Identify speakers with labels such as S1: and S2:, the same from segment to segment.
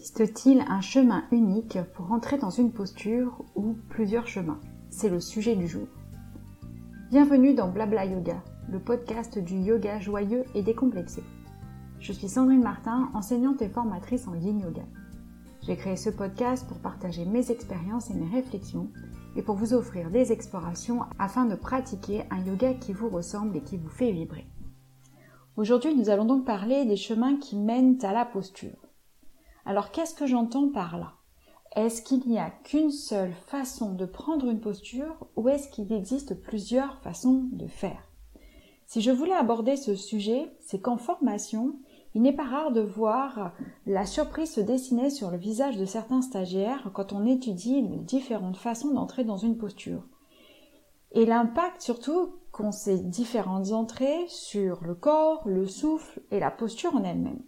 S1: Existe-t-il un chemin unique pour entrer dans une posture ou plusieurs chemins? C'est le sujet du jour. Bienvenue dans Blabla Yoga, le podcast du yoga joyeux et décomplexé. Je suis Sandrine Martin, enseignante et formatrice en yin yoga. J'ai créé ce podcast pour partager mes expériences et mes réflexions et pour vous offrir des explorations afin de pratiquer un yoga qui vous ressemble et qui vous fait vibrer. Aujourd'hui, nous allons donc parler des chemins qui mènent à la posture. Alors qu'est-ce que j'entends par là? Est-ce qu'il n'y a qu'une seule façon de prendre une posture ou est-ce qu'il existe plusieurs façons de faire? Si je voulais aborder ce sujet, c'est qu'en formation, il n'est pas rare de voir la surprise se dessiner sur le visage de certains stagiaires quand on étudie les différentes façons d'entrer dans une posture. Et l'impact surtout qu'ont ces différentes entrées sur le corps, le souffle et la posture en elle-même.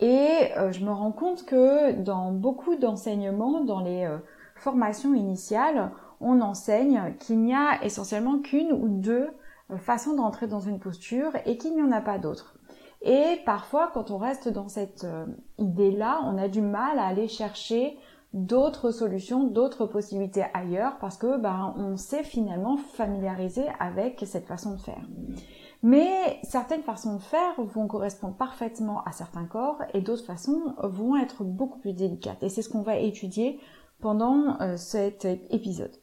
S1: Et euh, je me rends compte que dans beaucoup d'enseignements, dans les euh, formations initiales, on enseigne qu'il n'y a essentiellement qu'une ou deux euh, façons d'entrer dans une posture et qu'il n'y en a pas d'autres. Et parfois, quand on reste dans cette idée-là, on a du mal à aller chercher d'autres solutions, d'autres possibilités ailleurs parce que ben, on s'est finalement familiarisé avec cette façon de faire. Mais certaines façons de faire vont correspondre parfaitement à certains corps et d'autres façons vont être beaucoup plus délicates. Et c'est ce qu'on va étudier pendant euh, cet épisode.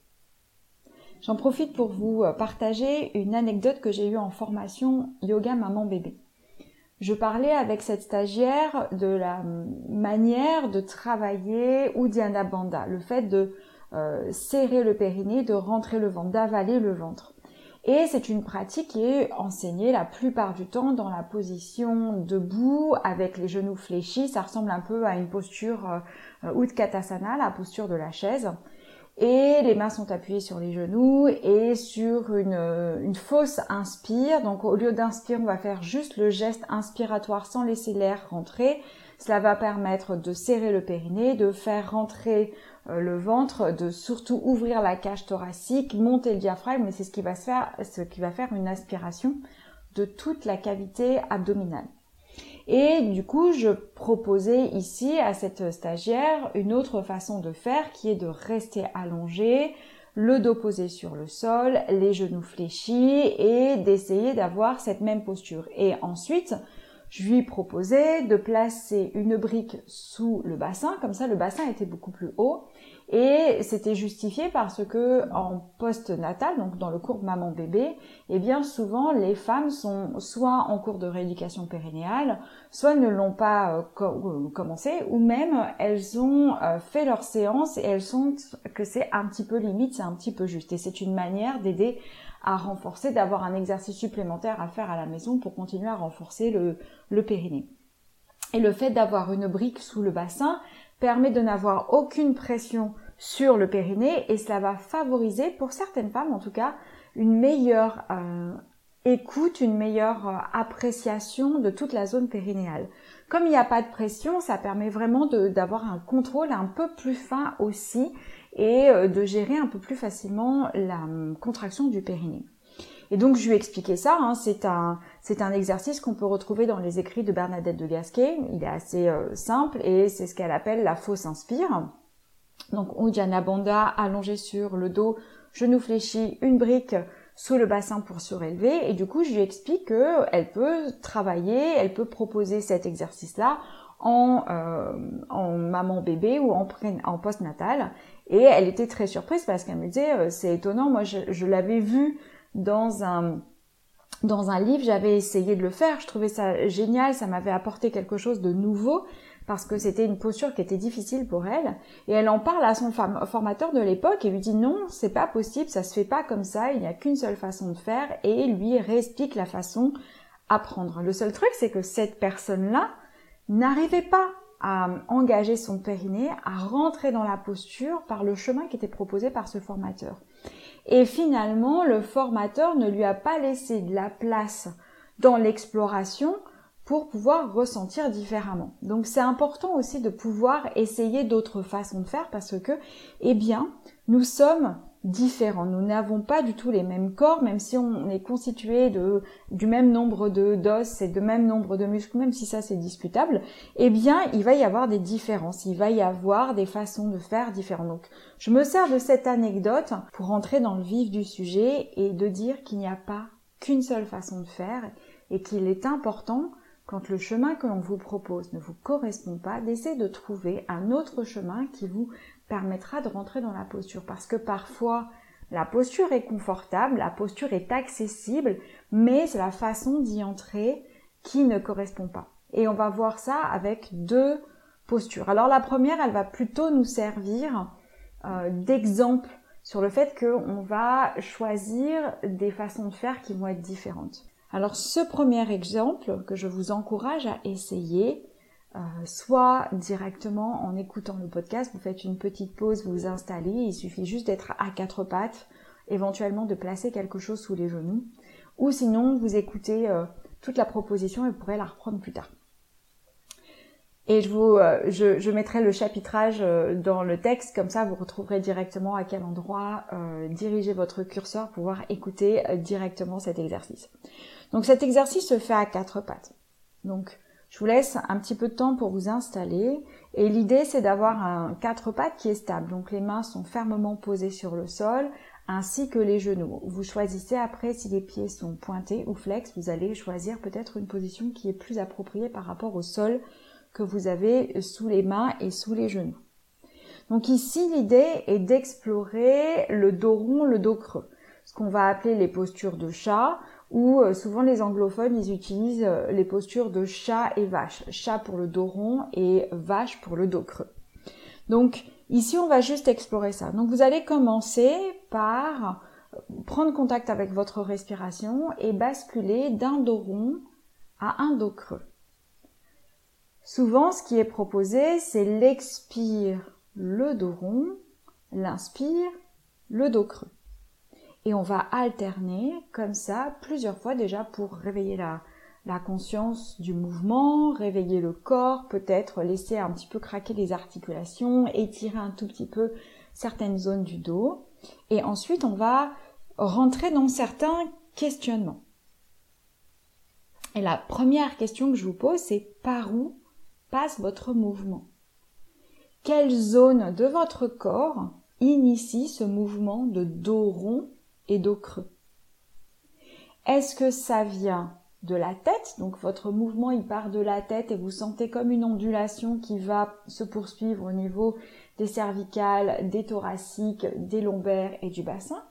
S1: J'en profite pour vous euh, partager une anecdote que j'ai eue en formation yoga maman bébé. Je parlais avec cette stagiaire de la manière de travailler Uddiyana Bandha, le fait de euh, serrer le périnée, de rentrer le ventre, d'avaler le ventre. Et c'est une pratique qui est enseignée la plupart du temps dans la position debout avec les genoux fléchis. Ça ressemble un peu à une posture euh, Utkatasana, la posture de la chaise. Et les mains sont appuyées sur les genoux et sur une, une fausse inspire. Donc au lieu d'inspire, on va faire juste le geste inspiratoire sans laisser l'air rentrer. Cela va permettre de serrer le périnée, de faire rentrer euh, le ventre, de surtout ouvrir la cage thoracique, monter le diaphragme, mais c'est ce qui va se faire, ce qui va faire une aspiration de toute la cavité abdominale. Et du coup, je proposais ici à cette stagiaire une autre façon de faire qui est de rester allongé, le dos posé sur le sol, les genoux fléchis et d'essayer d'avoir cette même posture. Et ensuite, je lui proposais de placer une brique sous le bassin, comme ça le bassin était beaucoup plus haut, et c'était justifié parce que en post-natal, donc dans le cours maman-bébé, eh bien souvent les femmes sont soit en cours de rééducation périnéale, soit ne l'ont pas euh, euh, commencé, ou même elles ont euh, fait leur séance et elles sentent que c'est un petit peu limite, c'est un petit peu juste. Et c'est une manière d'aider à renforcer, d'avoir un exercice supplémentaire à faire à la maison pour continuer à renforcer le, le périnée. Et le fait d'avoir une brique sous le bassin permet de n'avoir aucune pression sur le périnée et cela va favoriser, pour certaines femmes en tout cas, une meilleure euh, écoute, une meilleure euh, appréciation de toute la zone périnéale. Comme il n'y a pas de pression, ça permet vraiment d'avoir un contrôle un peu plus fin aussi et euh, de gérer un peu plus facilement la hum, contraction du périnée. Et donc je lui ai expliqué ça, hein, c'est un, c'est un exercice qu'on peut retrouver dans les écrits de Bernadette de Gasquet, il est assez euh, simple et c'est ce qu'elle appelle la fausse inspire. Donc Uddiyana Bandha allongé sur le dos, genoux fléchis, une brique sous le bassin pour surélever. Et du coup je lui explique qu'elle peut travailler, elle peut proposer cet exercice-là en, euh, en maman bébé ou en, en post-natal. Et elle était très surprise parce qu'elle me disait euh, c'est étonnant, moi je, je l'avais vu dans un dans un livre, j'avais essayé de le faire, je trouvais ça génial, ça m'avait apporté quelque chose de nouveau parce que c'était une posture qui était difficile pour elle et elle en parle à son formateur de l'époque et lui dit non, c'est pas possible, ça se fait pas comme ça, il n'y a qu'une seule façon de faire et lui réexplique la façon à prendre. Le seul truc c'est que cette personne-là n'arrivait pas à engager son périnée, à rentrer dans la posture par le chemin qui était proposé par ce formateur. Et finalement, le formateur ne lui a pas laissé de la place dans l'exploration pour pouvoir ressentir différemment. Donc c'est important aussi de pouvoir essayer d'autres façons de faire parce que, eh bien, nous sommes différents. Nous n'avons pas du tout les mêmes corps, même si on est constitué de, du même nombre de d'os et de même nombre de muscles, même si ça c'est discutable, eh bien, il va y avoir des différences. Il va y avoir des façons de faire différentes. Donc, je me sers de cette anecdote pour entrer dans le vif du sujet et de dire qu'il n'y a pas qu'une seule façon de faire et qu'il est important quand le chemin que l'on vous propose ne vous correspond pas, d'essayer de trouver un autre chemin qui vous permettra de rentrer dans la posture. Parce que parfois, la posture est confortable, la posture est accessible, mais c'est la façon d'y entrer qui ne correspond pas. Et on va voir ça avec deux postures. Alors la première, elle va plutôt nous servir euh, d'exemple sur le fait qu'on va choisir des façons de faire qui vont être différentes. Alors ce premier exemple que je vous encourage à essayer, euh, soit directement en écoutant le podcast, vous faites une petite pause, vous vous installez, il suffit juste d'être à quatre pattes, éventuellement de placer quelque chose sous les genoux, ou sinon vous écoutez euh, toute la proposition et vous pourrez la reprendre plus tard. Et je vous, euh, je, je, mettrai le chapitrage dans le texte, comme ça vous retrouverez directement à quel endroit diriger votre curseur pour pouvoir écouter directement cet exercice. Donc cet exercice se fait à quatre pattes. Donc je vous laisse un petit peu de temps pour vous installer et l'idée c'est d'avoir un quatre pattes qui est stable. Donc les mains sont fermement posées sur le sol ainsi que les genoux. Vous choisissez après si les pieds sont pointés ou flex, vous allez choisir peut-être une position qui est plus appropriée par rapport au sol que vous avez sous les mains et sous les genoux. Donc ici l'idée est d'explorer le dos rond, le dos creux, ce qu'on va appeler les postures de chat où euh, souvent les anglophones, ils utilisent euh, les postures de chat et vache. Chat pour le dos rond et vache pour le dos creux. Donc ici, on va juste explorer ça. Donc vous allez commencer par euh, prendre contact avec votre respiration et basculer d'un dos rond à un dos creux. Souvent, ce qui est proposé, c'est l'expire, le dos rond, l'inspire, le dos creux et on va alterner comme ça plusieurs fois déjà pour réveiller la, conscience du mouvement, réveiller le corps, peut-être laisser un petit peu craquer les articulations, étirer un tout petit peu certaines zones du dos. Et ensuite, on va rentrer dans certains questionnements. Et la première question que je vous pose, c'est par où passe votre mouvement? Quelle zone de votre corps initie ce mouvement de dos rond Est-ce que ça vient de la tête? Donc votre mouvement il part de la tête et vous sentez comme une ondulation qui va se poursuivre au niveau des cervicales, des thoraciques, des lombaires et du bassin?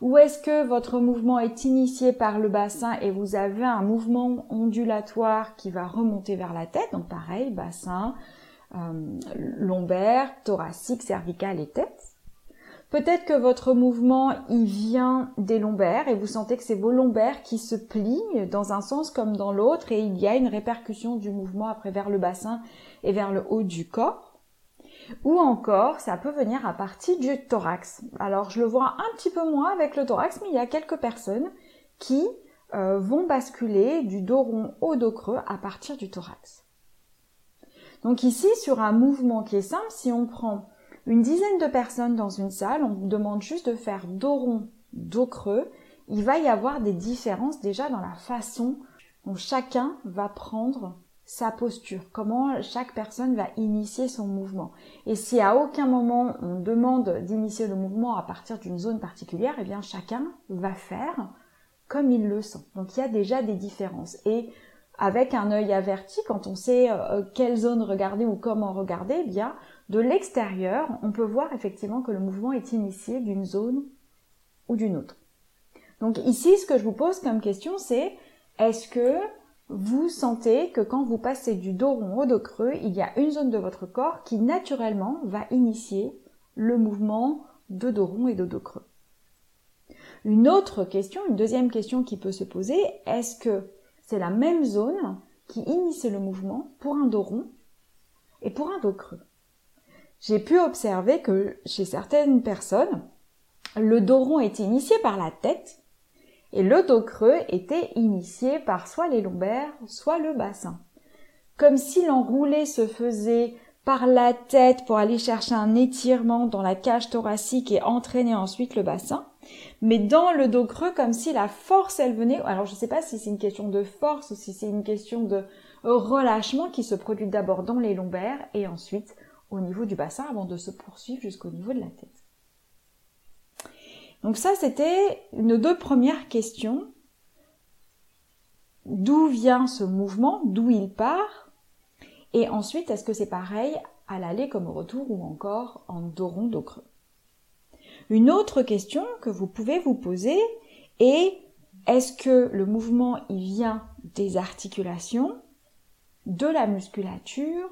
S1: Ou est-ce que votre mouvement est initié par le bassin et vous avez un mouvement ondulatoire qui va remonter vers la tête? Donc pareil, bassin, euh, lombaire, thoracique, cervical et tête. Peut-être que votre mouvement, il vient des lombaires et vous sentez que c'est vos lombaires qui se plient dans un sens comme dans l'autre et il y a une répercussion du mouvement après vers le bassin et vers le haut du corps. Ou encore, ça peut venir à partir du thorax. Alors, je le vois un petit peu moins avec le thorax, mais il y a quelques personnes qui euh, vont basculer du dos rond au dos creux à partir du thorax. Donc ici, sur un mouvement qui est simple, si on prend une dizaine de personnes dans une salle, on vous demande juste de faire dos rond, dos creux, il va y avoir des différences déjà dans la façon dont chacun va prendre sa posture, comment chaque personne va initier son mouvement. Et si à aucun moment on demande d'initier le mouvement à partir d'une zone particulière, eh bien chacun va faire comme il le sent. Donc il y a déjà des différences. Avec un œil averti, quand on sait euh, quelle zone regarder ou comment regarder, eh bien de l'extérieur, on peut voir effectivement que le mouvement est initié d'une zone ou d'une autre. Donc ici, ce que je vous pose comme question, c'est est-ce que vous sentez que quand vous passez du dos rond au dos creux, il y a une zone de votre corps qui naturellement va initier le mouvement de dos rond et de dos creux? Une autre question, une deuxième question qui peut se poser, est-ce que c'est la même zone qui initie le mouvement pour un dos rond et pour un dos creux j'ai pu observer que chez certaines personnes, le dos rond était initié par la tête et le dos creux était initié par soit les lombaires, soit le bassin. Comme si l'enroulé se faisait par la tête pour aller chercher un étirement dans la cage thoracique et entraîner ensuite le bassin. Mais dans le dos creux, comme si la force, elle venait, alors je ne sais pas si c'est une question de force ou si c'est une question de relâchement qui se produit d'abord dans les lombaires et ensuite au niveau du bassin avant de se poursuivre jusqu'au niveau de la tête. Donc ça, c'était nos deux premières questions. D'où vient ce mouvement? D'où il part? Et ensuite, est-ce que c'est pareil à l'aller comme au retour ou encore en dos rond, dos creux? Une autre question que vous pouvez vous poser est est-ce que le mouvement il vient des articulations, de la musculature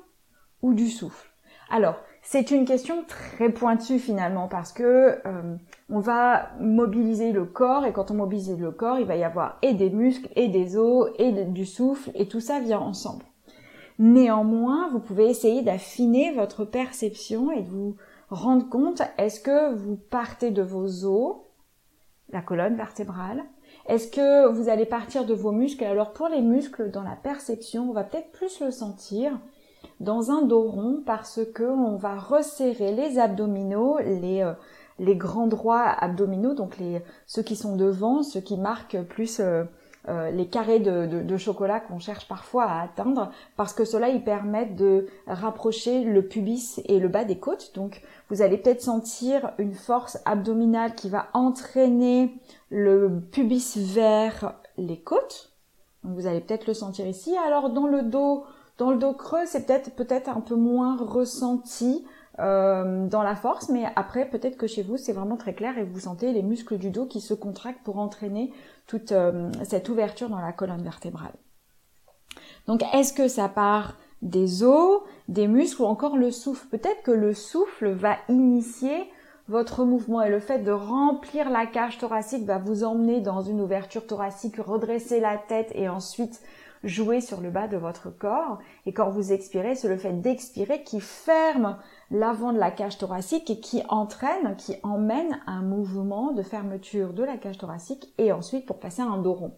S1: ou du souffle? Alors, c'est une question très pointue finalement parce que euh, on va mobiliser le corps et quand on mobilise le corps, il va y avoir et des muscles et des os et du souffle et tout ça vient ensemble. Néanmoins, vous pouvez essayer d'affiner votre perception et de vous rendre compte est-ce que vous partez de vos os, la colonne vertébrale, est-ce que vous allez partir de vos muscles? Alors pour les muscles, dans la perception, on va peut-être plus le sentir dans un dos rond parce que on va resserrer les abdominaux, les, euh, les grands droits abdominaux, donc les, ceux qui sont devant, ceux qui marquent plus euh, euh, les carrés de, chocolat qu'on cherche parfois à atteindre, parce que cela ils permettent de rapprocher le pubis et le bas des côtes. Donc vous allez peut-être sentir une force abdominale qui va entraîner le pubis vers les côtes. Vous allez peut-être le sentir ici. Alors dans le dos, dans le dos creux, c'est peut-être peut-être un peu moins ressenti. Euh, dans la force, mais après peut-être que chez vous c'est vraiment très clair et vous sentez les muscles du dos qui se contractent pour entraîner toute euh, cette ouverture dans la colonne vertébrale. Donc est-ce que ça part des os, des muscles ou encore le souffle? Peut-être que le souffle va initier votre mouvement et le fait de remplir la cage thoracique va vous emmener dans une ouverture thoracique, redresser la tête et ensuite jouer sur le bas de votre corps. Et quand vous expirez, c'est le fait d'expirer qui ferme l'avant de la cage thoracique qui entraîne, qui emmène un mouvement de fermeture de la cage thoracique et ensuite pour passer à un dos rond.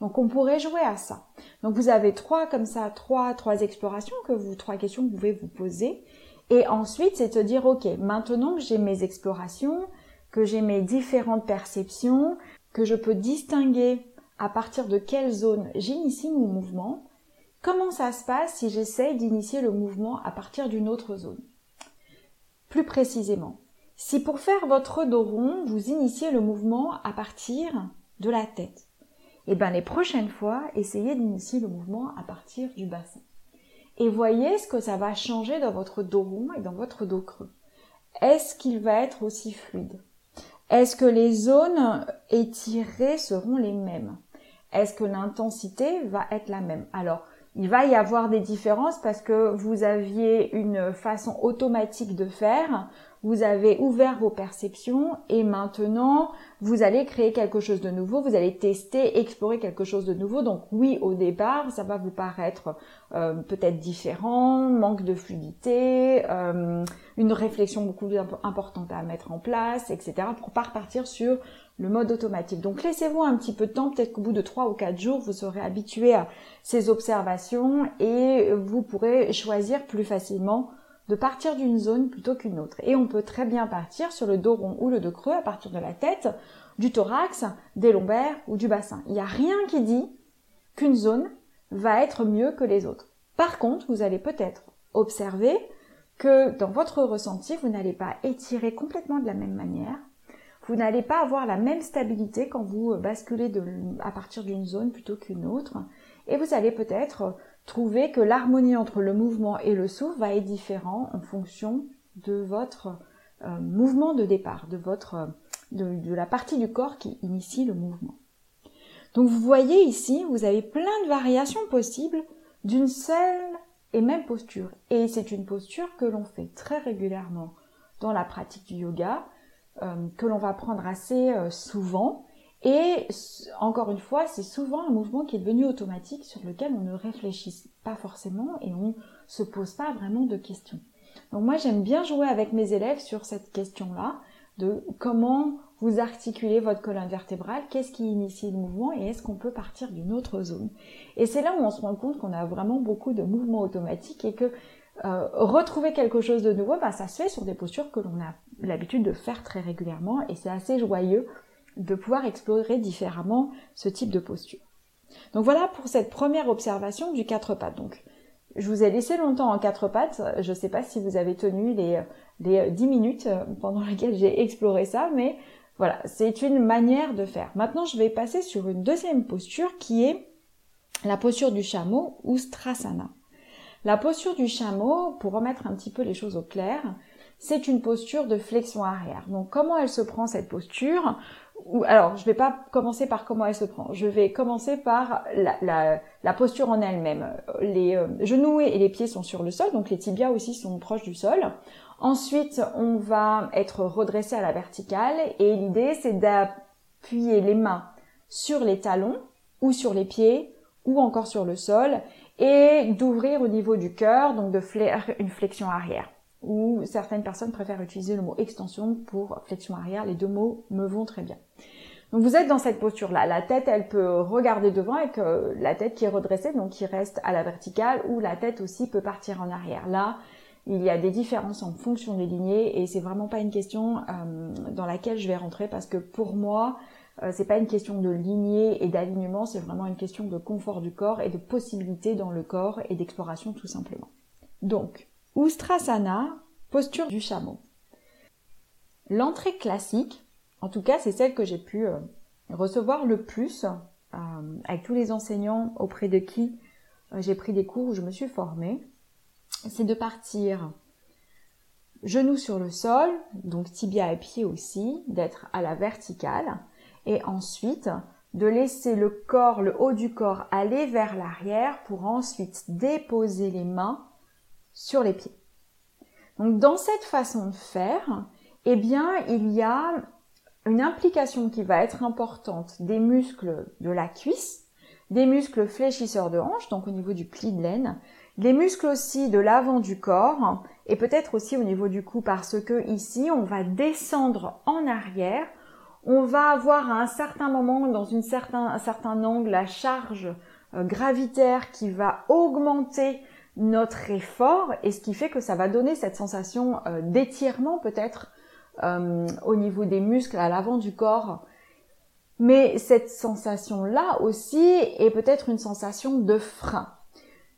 S1: Donc on pourrait jouer à ça. Donc vous avez trois comme ça, trois, trois explorations que vous, trois questions que vous pouvez vous poser. Et ensuite, c'est de dire, ok, maintenant que j'ai mes explorations, que j'ai mes différentes perceptions, que je peux distinguer à partir de quelle zone j'initie mon mouvement, comment ça se passe si j'essaye d'initier le mouvement à partir d'une autre zone? Plus précisément, si pour faire votre dos rond, vous initiez le mouvement à partir de la tête, et eh bien les prochaines fois, essayez d'initier le mouvement à partir du bassin. Et voyez ce que ça va changer dans votre dos rond et dans votre dos creux. Est-ce qu'il va être aussi fluide? Est-ce que les zones étirées seront les mêmes? Est-ce que l'intensité va être la même? Alors, il va y avoir des différences parce que vous aviez une façon automatique de faire, vous avez ouvert vos perceptions et maintenant vous allez créer quelque chose de nouveau, vous allez tester, explorer quelque chose de nouveau. Donc oui, au départ, ça va vous paraître euh, peut-être différent, manque de fluidité, euh, une réflexion beaucoup plus importante à mettre en place, etc. pour pas repartir sur le mode automatique. Donc laissez-vous un petit peu de temps, peut-être qu'au bout de trois ou quatre jours, vous serez habitué à ces observations et vous pourrez choisir plus facilement de partir d'une zone plutôt qu'une autre. Et on peut très bien partir sur le dos rond ou le dos creux à partir de la tête, du thorax, des lombaires ou du bassin. Il n'y a rien qui dit qu'une zone va être mieux que les autres. Par contre, vous allez peut-être observer que dans votre ressenti, vous n'allez pas étirer complètement de la même manière, vous n'allez pas avoir la même stabilité quand vous basculez à partir d'une zone plutôt qu'une autre. Et vous allez peut-être trouver que l'harmonie entre le mouvement et le souffle va être différent en fonction de votre euh, mouvement de départ, de votre de, la partie du corps qui initie le mouvement. Donc vous voyez ici, vous avez plein de variations possibles d'une seule et même posture. Et c'est une posture que l'on fait très régulièrement dans la pratique du yoga. Euh, que l'on va prendre assez euh, souvent. Et encore une fois, c'est souvent un mouvement qui est devenu automatique sur lequel on ne réfléchit pas forcément et on se pose pas vraiment de questions. Donc moi j'aime bien jouer avec mes élèves sur cette question-là de comment vous articulez votre colonne vertébrale, qu'est-ce qui initie le mouvement et est-ce qu'on peut partir d'une autre zone. Et c'est là où on se rend compte qu'on a vraiment beaucoup de mouvements automatiques et que euh, retrouver quelque chose de nouveau, bah, ça se fait sur des postures que l'on a l'habitude de faire très régulièrement et c'est assez joyeux de pouvoir explorer différemment ce type de posture. Donc voilà pour cette première observation du quatre pattes. Donc je vous ai laissé longtemps en quatre pattes. Je ne sais pas si vous avez tenu les, les 10 minutes pendant lesquelles j'ai exploré ça, mais voilà, c'est une manière de faire. Maintenant, je vais passer sur une deuxième posture qui est la posture du chameau ou strasana. La posture du chameau, pour remettre un petit peu les choses au clair, c'est une posture de flexion arrière. Donc comment elle se prend cette posture? Alors je ne vais pas commencer par comment elle se prend. Je vais commencer par la, posture en elle-même. Les euh, genoux et les pieds sont sur le sol, donc les tibias aussi sont proches du sol. Ensuite, on va être redressé à la verticale et l'idée c'est d'appuyer les mains sur les talons ou sur les pieds ou encore sur le sol et d'ouvrir au niveau du cœur, donc de faire une flexion arrière. Ou certaines personnes préfèrent utiliser le mot extension pour flexion arrière. Les deux mots me vont très bien. Donc vous êtes dans cette posture-là. La tête, elle peut regarder devant avec la tête qui est redressée, donc qui reste à la verticale, ou la tête aussi peut partir en arrière. Là, il y a des différences en fonction des lignées et c'est vraiment pas une question euh, dans laquelle je vais rentrer parce que pour moi, euh, c'est pas une question de lignée et d'alignement, c'est vraiment une question de confort du corps et de possibilités dans le corps et d'exploration tout simplement. Donc, Ustrasana, posture du chameau. L'entrée classique, en tout cas c'est celle que j'ai pu euh, recevoir le plus euh, avec tous les enseignants auprès de qui j'ai pris des cours où je me suis formée, c'est de partir genoux sur le sol, donc tibia et pied aussi, d'être à la verticale, et ensuite de laisser le corps, le haut du corps aller vers l'arrière pour ensuite déposer les mains sur les pieds. Donc dans cette façon de faire, eh bien, il y a une implication qui va être importante des muscles de la cuisse, des muscles fléchisseurs de hanche, donc au niveau du pli de laine, les muscles aussi de l'avant du corps et peut-être aussi au niveau du cou parce que ici on va descendre en arrière on va avoir à un certain moment, dans une certain, un certain angle, la charge euh, gravitaire qui va augmenter notre effort et ce qui fait que ça va donner cette sensation euh, d'étirement peut-être euh, au niveau des muscles à l'avant du corps. Mais cette sensation-là aussi est peut-être une sensation de frein.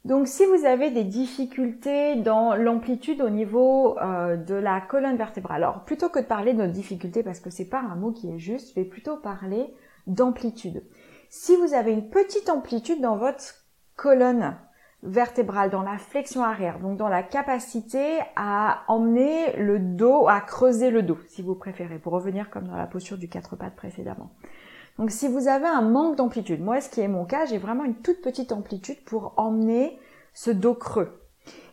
S1: Donc si vous avez des difficultés dans l'amplitude au niveau euh, de la colonne vertébrale, alors plutôt que de parler de difficulté parce que c'est pas un mot qui est juste, je vais plutôt parler d'amplitude. Si vous avez une petite amplitude dans votre colonne vertébrale, dans la flexion arrière, donc dans la capacité à emmener le dos, à creuser le dos, si vous préférez, pour revenir comme dans la posture du quatre pattes précédemment. Donc si vous avez un manque d'amplitude, moi ce qui est mon cas, j'ai vraiment une toute petite amplitude pour emmener ce dos creux.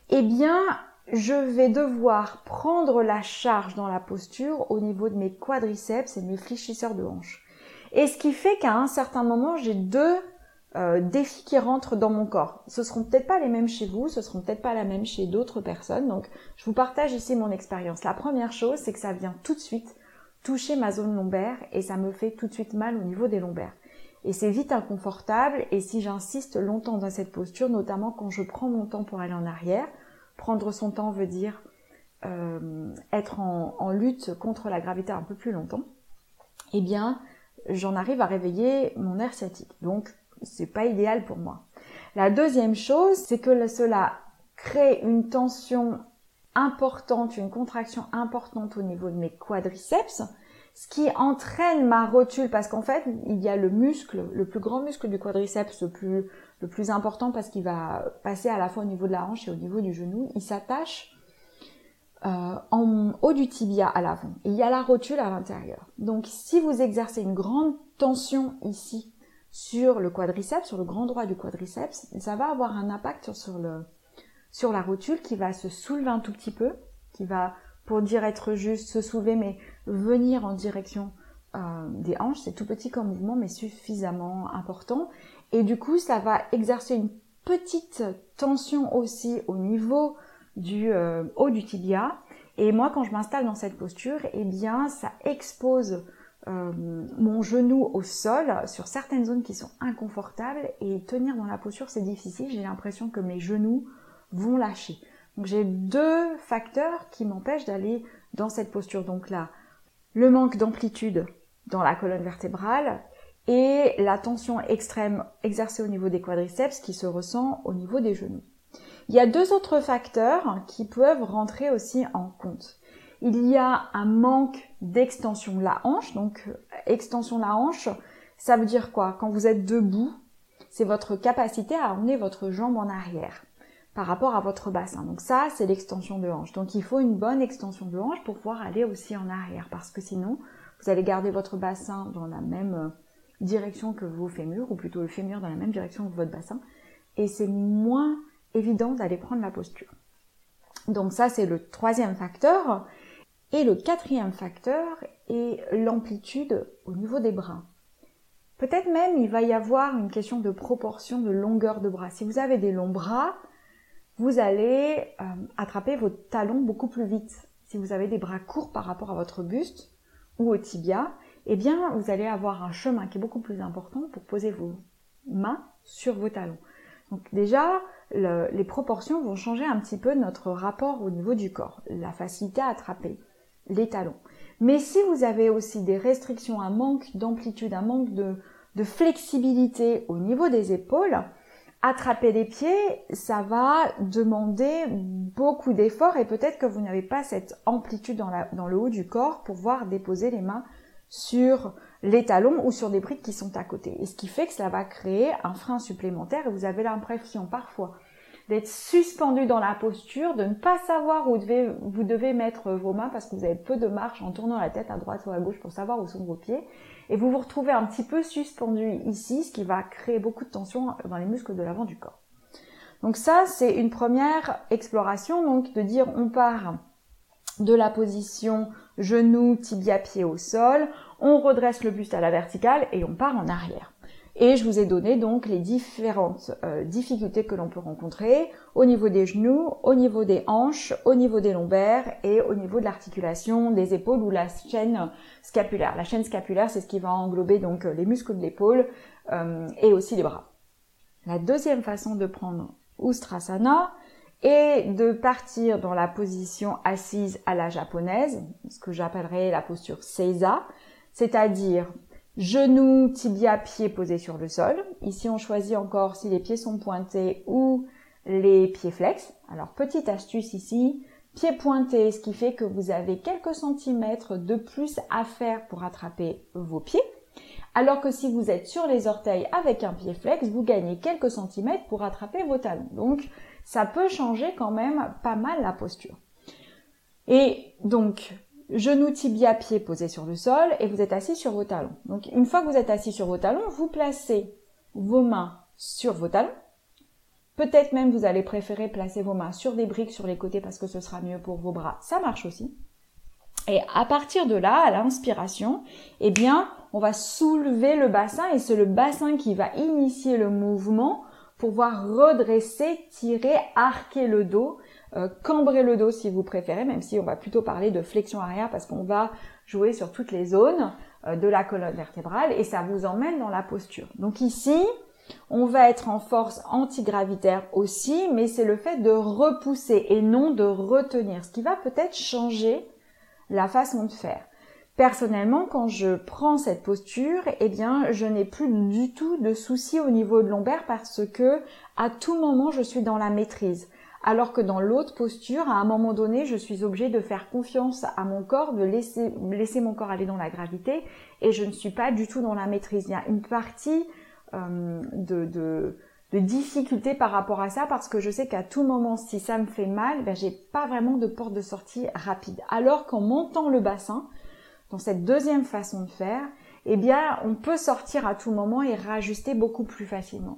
S1: Eh bien, je vais devoir prendre la charge dans la posture au niveau de mes quadriceps et de mes fléchisseurs de hanches. Et ce qui fait qu'à un certain moment, j'ai deux euh, défis qui rentrent dans mon corps. Ce seront peut-être pas les mêmes chez vous, ce seront peut-être pas la même chez d'autres personnes. Donc, je vous partage ici mon expérience. La première chose, c'est que ça vient tout de suite toucher ma zone lombaire et ça me fait tout de suite mal au niveau des lombaires. Et c'est vite inconfortable et si j'insiste longtemps dans cette posture, notamment quand je prends mon temps pour aller en arrière, prendre son temps veut dire euh, être en, lutte contre la gravité un peu plus longtemps, eh bien j'en arrive à réveiller mon air sciatique. Donc c'est pas idéal pour moi. La deuxième chose, c'est que cela crée une tension importante, une contraction importante au niveau de mes quadriceps, ce qui entraîne ma rotule parce qu'en fait, il y a le muscle, le plus grand muscle du quadriceps, le plus, important parce qu'il va passer à la fois au niveau de la hanche et au niveau du genou, il s'attache euh, en haut du tibia à l'avant. il y a la rotule à l'intérieur. Donc si vous exercez une grande tension ici sur le quadriceps, sur le grand droit du quadriceps, ça va avoir un impact sur le, sur la rotule qui va se soulever un tout petit peu, qui va, pour dire être juste, se soulever, mais venir en direction euh, des hanches. C'est tout petit comme mouvement, mais suffisamment important. Et du coup, ça va exercer une petite tension aussi au niveau du euh, haut du tibia. Et moi, quand je m'installe dans cette posture, eh bien, ça expose euh, mon genou au sol sur certaines zones qui sont inconfortables. Et tenir dans la posture, c'est difficile. J'ai l'impression que mes genoux vont lâcher. Donc j'ai deux facteurs qui m'empêchent d'aller dans cette posture. Donc là, le manque d'amplitude dans la colonne vertébrale et la tension extrême exercée au niveau des quadriceps qui se ressent au niveau des genoux. Il y a deux autres facteurs qui peuvent rentrer aussi en compte. Il y a un manque d'extension de la hanche. Donc extension de la hanche, ça veut dire quoi? Quand vous êtes debout, c'est votre capacité à emmener votre jambe en arrière par rapport à votre bassin. Donc ça, c'est l'extension de hanche. Donc il faut une bonne extension de hanche pour pouvoir aller aussi en arrière parce que sinon, vous allez garder votre bassin dans la même euh, direction que vos fémurs, ou plutôt le fémur dans la même direction que votre bassin, et c'est moins évident d'aller prendre la posture. Donc ça, c'est le troisième facteur. Et le quatrième facteur est l'amplitude au niveau des bras. Peut-être même il va y avoir une question de proportion de longueur de bras. Si vous avez des longs bras, vous allez euh, attraper vos talons beaucoup plus vite. Si vous avez des bras courts par rapport à votre buste ou au tibia, eh bien vous allez avoir un chemin qui est beaucoup plus important pour poser vos mains sur vos talons. Donc déjà, les proportions vont changer un petit peu notre rapport au niveau du corps, la facilité à attraper les talons. Mais si vous avez aussi des restrictions, un manque d'amplitude, un manque de, flexibilité au niveau des épaules, attraper les pieds, ça va demander beaucoup d'efforts et peut-être que vous n'avez pas cette amplitude dans, le haut du corps pour pouvoir déposer les mains sur les talons ou sur des briques qui sont à côté. Et ce qui fait que cela va créer un frein supplémentaire et vous avez l'impression parfois d'être suspendu dans la posture, de ne pas savoir où vous devez mettre vos mains parce que vous avez peu de marche en tournant la tête à droite ou à gauche pour savoir où sont vos pieds. Et vous vous retrouvez un petit peu suspendu ici, ce qui va créer beaucoup de tension dans les muscles de l'avant du corps. Donc ça, c'est une première exploration, donc de dire on part de la position genou, tibia, pied au sol, on redresse le buste à la verticale et on part en arrière. Et je vous ai donné donc les différentes euh, difficultés que l'on peut rencontrer au niveau des genoux, au niveau des hanches, au niveau des lombaires et au niveau de l'articulation des épaules ou la chaîne scapulaire. La chaîne scapulaire, c'est ce qui va englober donc les muscles de l'épaule euh, et aussi les bras. La deuxième façon de prendre Ustrasana est de partir dans la position assise à la japonaise, ce que j'appellerais la posture Seiza, c'est-à-dire Genoux, tibia, pieds posés sur le sol. Ici, on choisit encore si les pieds sont pointés ou les pieds flex. Alors, petite astuce ici, pieds pointés, ce qui fait que vous avez quelques centimètres de plus à faire pour attraper vos pieds. Alors que si vous êtes sur les orteils avec un pied flex, vous gagnez quelques centimètres pour attraper vos talons. Donc, ça peut changer quand même pas mal la posture. Et donc, Genoux, tibia, pieds posés sur le sol et vous êtes assis sur vos talons. Donc une fois que vous êtes assis sur vos talons, vous placez vos mains sur vos talons. Peut-être même vous allez préférer placer vos mains sur des briques sur les côtés parce que ce sera mieux pour vos bras. Ça marche aussi. Et à partir de là, à l'inspiration, eh bien, on va soulever le bassin et c'est le bassin qui va initier le mouvement pour pouvoir redresser, tirer, arquer le dos euh, cambrer le dos si vous préférez, même si on va plutôt parler de flexion arrière parce qu'on va jouer sur toutes les zones euh, de la colonne vertébrale et ça vous emmène dans la posture. Donc ici, on va être en force antigravitaire aussi, mais c'est le fait de repousser et non de retenir, ce qui va peut-être changer la façon de faire. Personnellement, quand je prends cette posture, eh bien, je n'ai plus du tout de soucis au niveau de lombaire parce que à tout moment, je suis dans la maîtrise alors que dans l'autre posture, à un moment donné, je suis obligée de faire confiance à mon corps, de laisser, mon corps aller dans la gravité, et je ne suis pas du tout dans la maîtrise. Il y a une partie euh, de, de, difficulté par rapport à ça, parce que je sais qu'à tout moment, si ça me fait mal, ben, j'ai pas vraiment de porte de sortie rapide. Alors qu'en montant le bassin, dans cette deuxième façon de faire, eh bien, on peut sortir à tout moment et rajuster beaucoup plus facilement.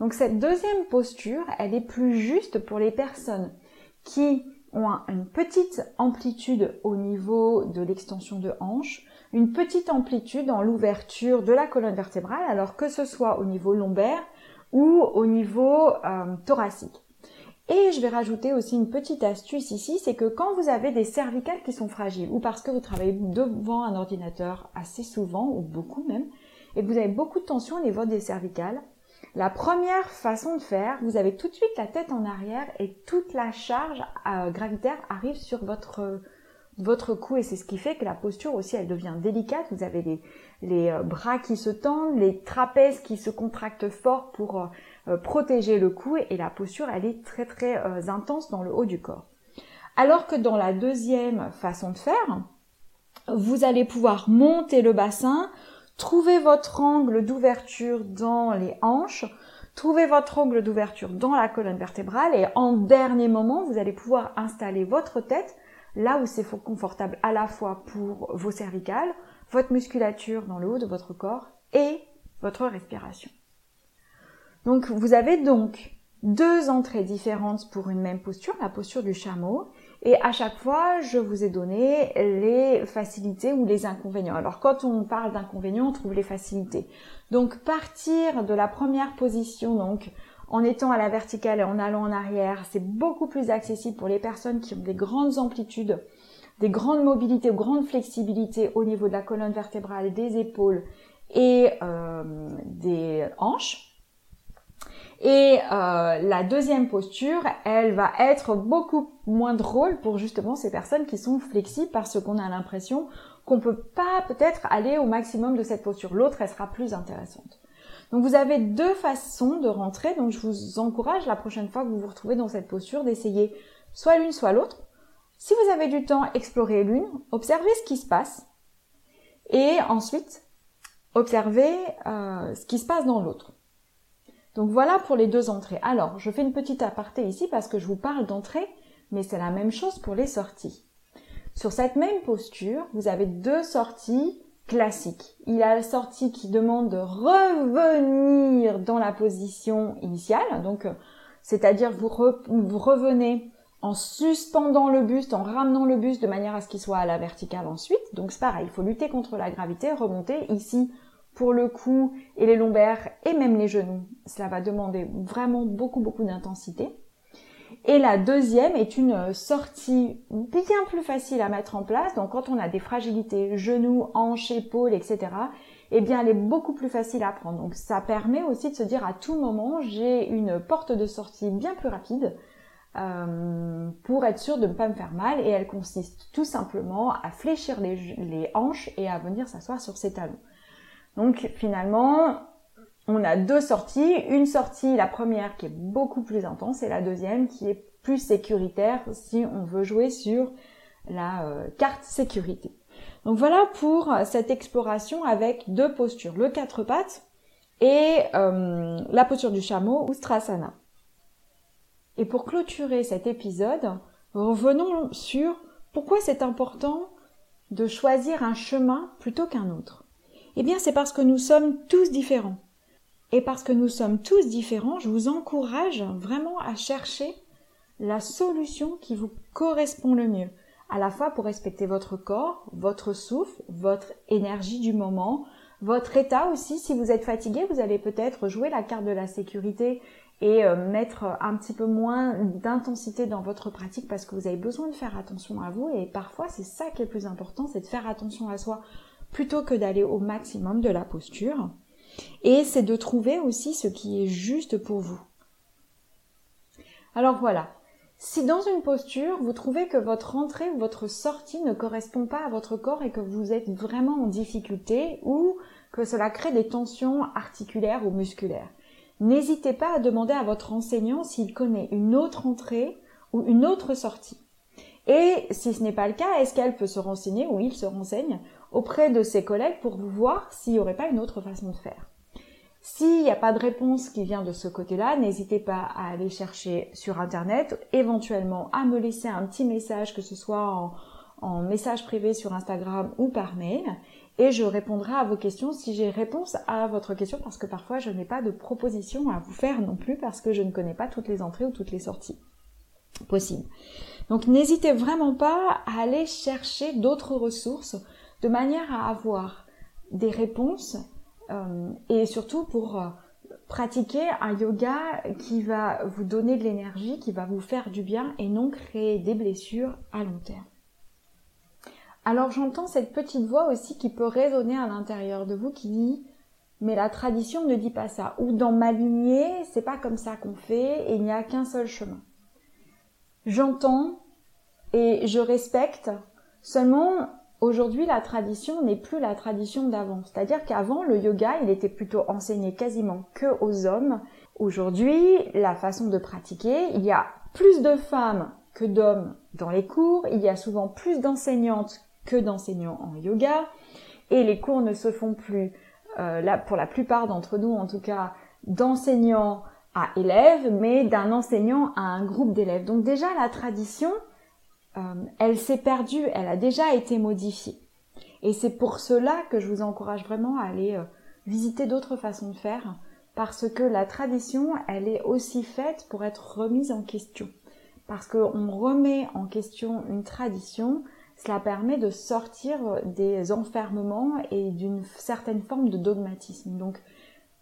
S1: Donc cette deuxième posture, elle est plus juste pour les personnes qui ont une petite amplitude au niveau de l'extension de hanche, une petite amplitude dans l'ouverture de la colonne vertébrale, alors que ce soit au niveau lombaire ou au niveau euh, thoracique. Et je vais rajouter aussi une petite astuce ici, c'est que quand vous avez des cervicales qui sont fragiles, ou parce que vous travaillez devant un ordinateur assez souvent, ou beaucoup même, et que vous avez beaucoup de tension au niveau des cervicales, La première façon de faire, vous avez tout de suite la tête en arrière et toute la charge euh, gravitaire arrive sur votre votre cou et c'est ce qui fait que la posture aussi elle devient délicate. Vous avez les, les euh, bras qui se tendent, les trapèzes qui se contractent fort pour euh, protéger le cou et la posture elle est très très intense dans le haut du corps. Alors que dans la deuxième façon de faire, vous allez pouvoir monter le bassin, trouver votre angle d'ouverture dans les hanches, trouver votre angle d'ouverture dans la colonne vertébrale et en dernier moment, vous allez pouvoir installer votre tête là où c'est confortable à la fois pour vos cervicales, votre musculature dans le haut de votre corps et votre respiration. Donc vous avez donc deux entrées différentes pour une même posture, la posture du chameau, et à chaque fois, je vous ai donné les facilités ou les inconvénients. Alors quand on parle d'inconvénients, on trouve les facilités. Donc partir de la première position, donc en étant à la verticale et en allant en arrière, c'est beaucoup plus accessible pour les personnes qui ont des grandes amplitudes, des grandes mobilités ou grandes flexibilités au niveau de la colonne vertébrale, des épaules et euh, des hanches. Et euh, la deuxième posture, elle va être beaucoup moins drôle pour justement ces personnes qui sont flexibles parce qu'on a l'impression qu'on peut pas peut-être aller au maximum de cette posture. L'autre, elle sera plus intéressante. Donc vous avez deux façons de rentrer, donc je vous encourage la prochaine fois que vous vous retrouvez dans cette posture d'essayer soit l'une soit l'autre. Si vous avez du temps, explorez l'une, observez ce qui se passe et ensuite observez euh, ce qui se passe dans l'autre. Donc voilà pour les deux entrées. Alors, je fais une petite aparté ici parce que je vous parle d'entrée, mais c'est la même chose pour les sorties. Sur cette même posture, vous avez deux sorties classique. Il a la sortie qui demande de revenir dans la position initiale, donc euh, c'est-à-dire vous, vous revenez en suspendant le buste, en ramenant le buste de manière à ce qu'il soit à la verticale ensuite. Donc c'est pareil, il faut lutter contre la gravité, remonter ici pour le cou et les lombaires et même les genoux. Cela va demander vraiment beaucoup beaucoup d'intensité. Et la deuxième est une sortie bien plus facile à mettre en place. Donc quand on a des fragilités, genoux, hanches, épaules, etc., eh bien elle est beaucoup plus facile à prendre. Donc ça permet aussi de se dire à tout moment, j'ai une porte de sortie bien plus rapide euh, pour être sûr de ne pas me faire mal. Et elle consiste tout simplement à fléchir les, les hanches et à venir s'asseoir sur ses talons. Donc finalement, on a deux sorties. Une sortie, la première qui est beaucoup plus intense et la deuxième qui est plus sécuritaire si on veut jouer sur la euh, carte sécurité. Donc voilà pour cette exploration avec deux postures, le quatre pattes et euh, la posture du chameau ou strasana. Et pour clôturer cet épisode, revenons sur pourquoi c'est important de choisir un chemin plutôt qu'un autre. Eh bien, c'est parce que nous sommes tous différents. Et parce que nous sommes tous différents, je vous encourage vraiment à chercher la solution qui vous correspond le mieux, à la fois pour respecter votre corps, votre souffle, votre énergie du moment, votre état aussi. Si vous êtes fatigué, vous allez peut-être jouer la carte de la sécurité et euh, mettre un petit peu moins d'intensité dans votre pratique parce que vous avez besoin de faire attention à vous et parfois c'est ça qui est le plus important, c'est de faire attention à soi plutôt que d'aller au maximum de la posture. Et c'est de trouver aussi ce qui est juste pour vous. Alors voilà. Si dans une posture, vous trouvez que votre entrée ou votre sortie ne correspond pas à votre corps et que vous êtes vraiment en difficulté ou que cela crée des tensions articulaires ou musculaires, n'hésitez pas à demander à votre enseignant s'il connaît une autre entrée ou une autre sortie. Et si ce n'est pas le cas, est-ce qu'elle peut se renseigner ou il se renseigne auprès de ses collègues pour voir s'il n'y aurait pas une autre façon de faire. S'il n'y a pas de réponse qui vient de ce côté-là, n'hésitez pas à aller chercher sur Internet, éventuellement à me laisser un petit message, que ce soit en, message privé sur Instagram ou par mail, et je répondrai à vos questions si j'ai réponse à votre question, parce que parfois je n'ai pas de proposition à vous faire non plus, parce que je ne connais pas toutes les entrées ou toutes les sorties possibles. Donc n'hésitez vraiment pas à aller chercher d'autres ressources de manière à avoir des réponses euh, et surtout pour euh, pratiquer un yoga qui va vous donner de l'énergie, qui va vous faire du bien et non créer des blessures à long terme. Alors j'entends cette petite voix aussi qui peut résonner à l'intérieur de vous qui dit mais la tradition ne dit pas ça. Ou dans ma lignée, c'est pas comme ça qu'on fait et il n'y a qu'un seul chemin. J'entends et je respecte. Seulement, aujourd'hui, la tradition n'est plus la tradition d'avant. C'est-à-dire qu'avant, le yoga, il était plutôt enseigné quasiment que aux hommes. Aujourd'hui, la façon de pratiquer, il y a plus de femmes que d'hommes dans les cours. Il y a souvent plus d'enseignantes que d'enseignants en yoga. Et les cours ne se font plus euh, là, pour la plupart d'entre nous en tout cas, d'enseignants à élèves, mais d'un enseignant à un groupe d'élèves. Donc déjà, la tradition, euh, elle s'est perdue, elle a déjà été modifiée. Et c'est pour cela que je vous encourage vraiment à aller euh, visiter d'autres façons de faire, parce que la tradition, elle est aussi faite pour être remise en question. Parce qu'on remet en question une tradition, cela permet de sortir des enfermements et d'une certaine forme de dogmatisme. Donc,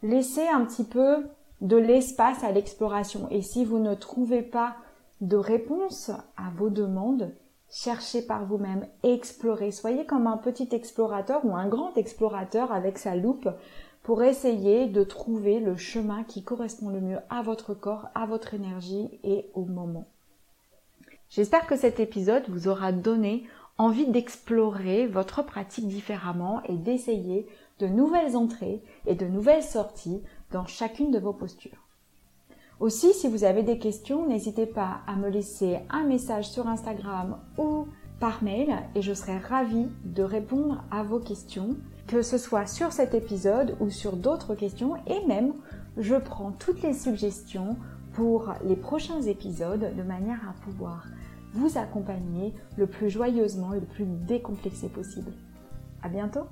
S1: laissez un petit peu de l'espace à l'exploration. Et si vous ne trouvez pas de réponse à vos demandes, cherchez par vous-même, explorez. Soyez comme un petit explorateur ou un grand explorateur avec sa loupe pour essayer de trouver le chemin qui correspond le mieux à votre corps, à votre énergie et au moment. J'espère que cet épisode vous aura donné envie d'explorer votre pratique différemment et d'essayer de nouvelles entrées et de nouvelles sorties dans chacune de vos postures. Aussi, si vous avez des questions, n'hésitez pas à me laisser un message sur Instagram ou par mail et je serai ravie de répondre à vos questions, que ce soit sur cet épisode ou sur d'autres questions et même je prends toutes les suggestions pour les prochains épisodes de manière à pouvoir vous accompagner le plus joyeusement et le plus décomplexé possible. À bientôt!